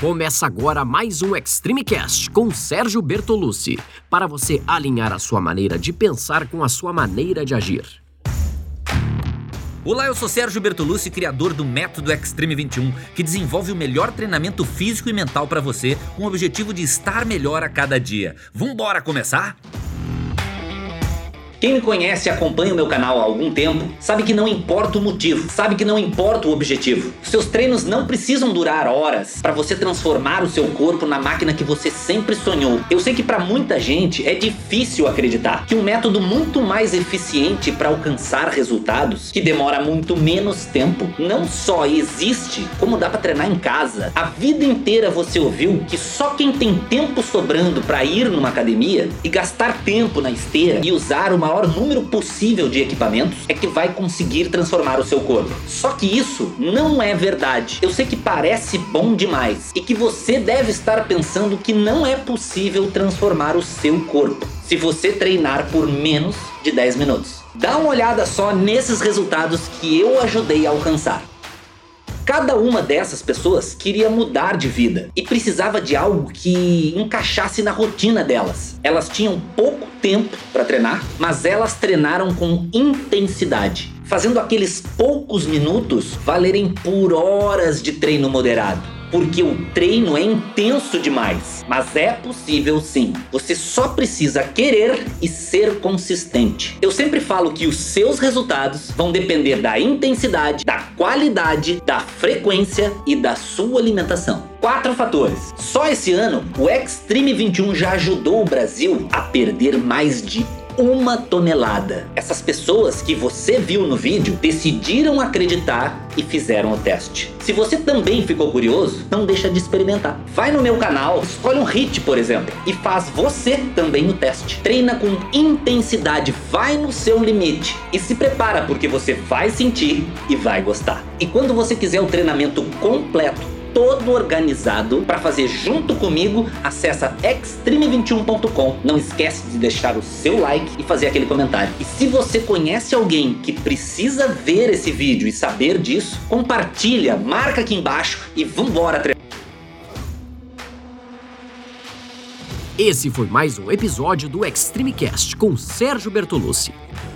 Começa agora mais um Extreme Cast com Sérgio Bertolucci, para você alinhar a sua maneira de pensar com a sua maneira de agir. Olá, eu sou Sérgio Bertolucci, criador do Método Extreme 21, que desenvolve o melhor treinamento físico e mental para você, com o objetivo de estar melhor a cada dia. Vambora começar? Quem me conhece e acompanha o meu canal há algum tempo sabe que não importa o motivo, sabe que não importa o objetivo. Seus treinos não precisam durar horas para você transformar o seu corpo na máquina que você sempre sonhou. Eu sei que para muita gente é difícil acreditar que um método muito mais eficiente para alcançar resultados, que demora muito menos tempo, não só existe, como dá para treinar em casa. A vida inteira você ouviu que só quem tem tempo sobrando para ir numa academia e gastar tempo na esteira e usar uma maior número possível de equipamentos é que vai conseguir transformar o seu corpo. Só que isso não é verdade. Eu sei que parece bom demais e que você deve estar pensando que não é possível transformar o seu corpo se você treinar por menos de 10 minutos. Dá uma olhada só nesses resultados que eu ajudei a alcançar. Cada uma dessas pessoas queria mudar de vida e precisava de algo que encaixasse na rotina delas. Elas tinham pouco tempo para treinar, mas elas treinaram com intensidade, fazendo aqueles poucos minutos valerem por horas de treino moderado porque o treino é intenso demais. Mas é possível sim. Você só precisa querer e ser consistente. Eu sempre falo que os seus resultados vão depender da intensidade, da qualidade, da frequência e da sua alimentação. Quatro fatores. Só esse ano, o Extreme 21 já ajudou o Brasil a perder mais de uma tonelada. Essas pessoas que você viu no vídeo decidiram acreditar e fizeram o teste. Se você também ficou curioso, não deixa de experimentar. Vai no meu canal, escolhe um hit, por exemplo, e faz você também o teste. Treina com intensidade, vai no seu limite e se prepara porque você vai sentir e vai gostar. E quando você quiser o treinamento completo, todo organizado para fazer junto comigo, acessa extreme21.com. Não esquece de deixar o seu like e fazer aquele comentário. E se você conhece alguém que precisa ver esse vídeo e saber disso, compartilha, marca aqui embaixo e vambora treinar. Esse foi mais um episódio do Extreme Cast com Sérgio Bertolucci.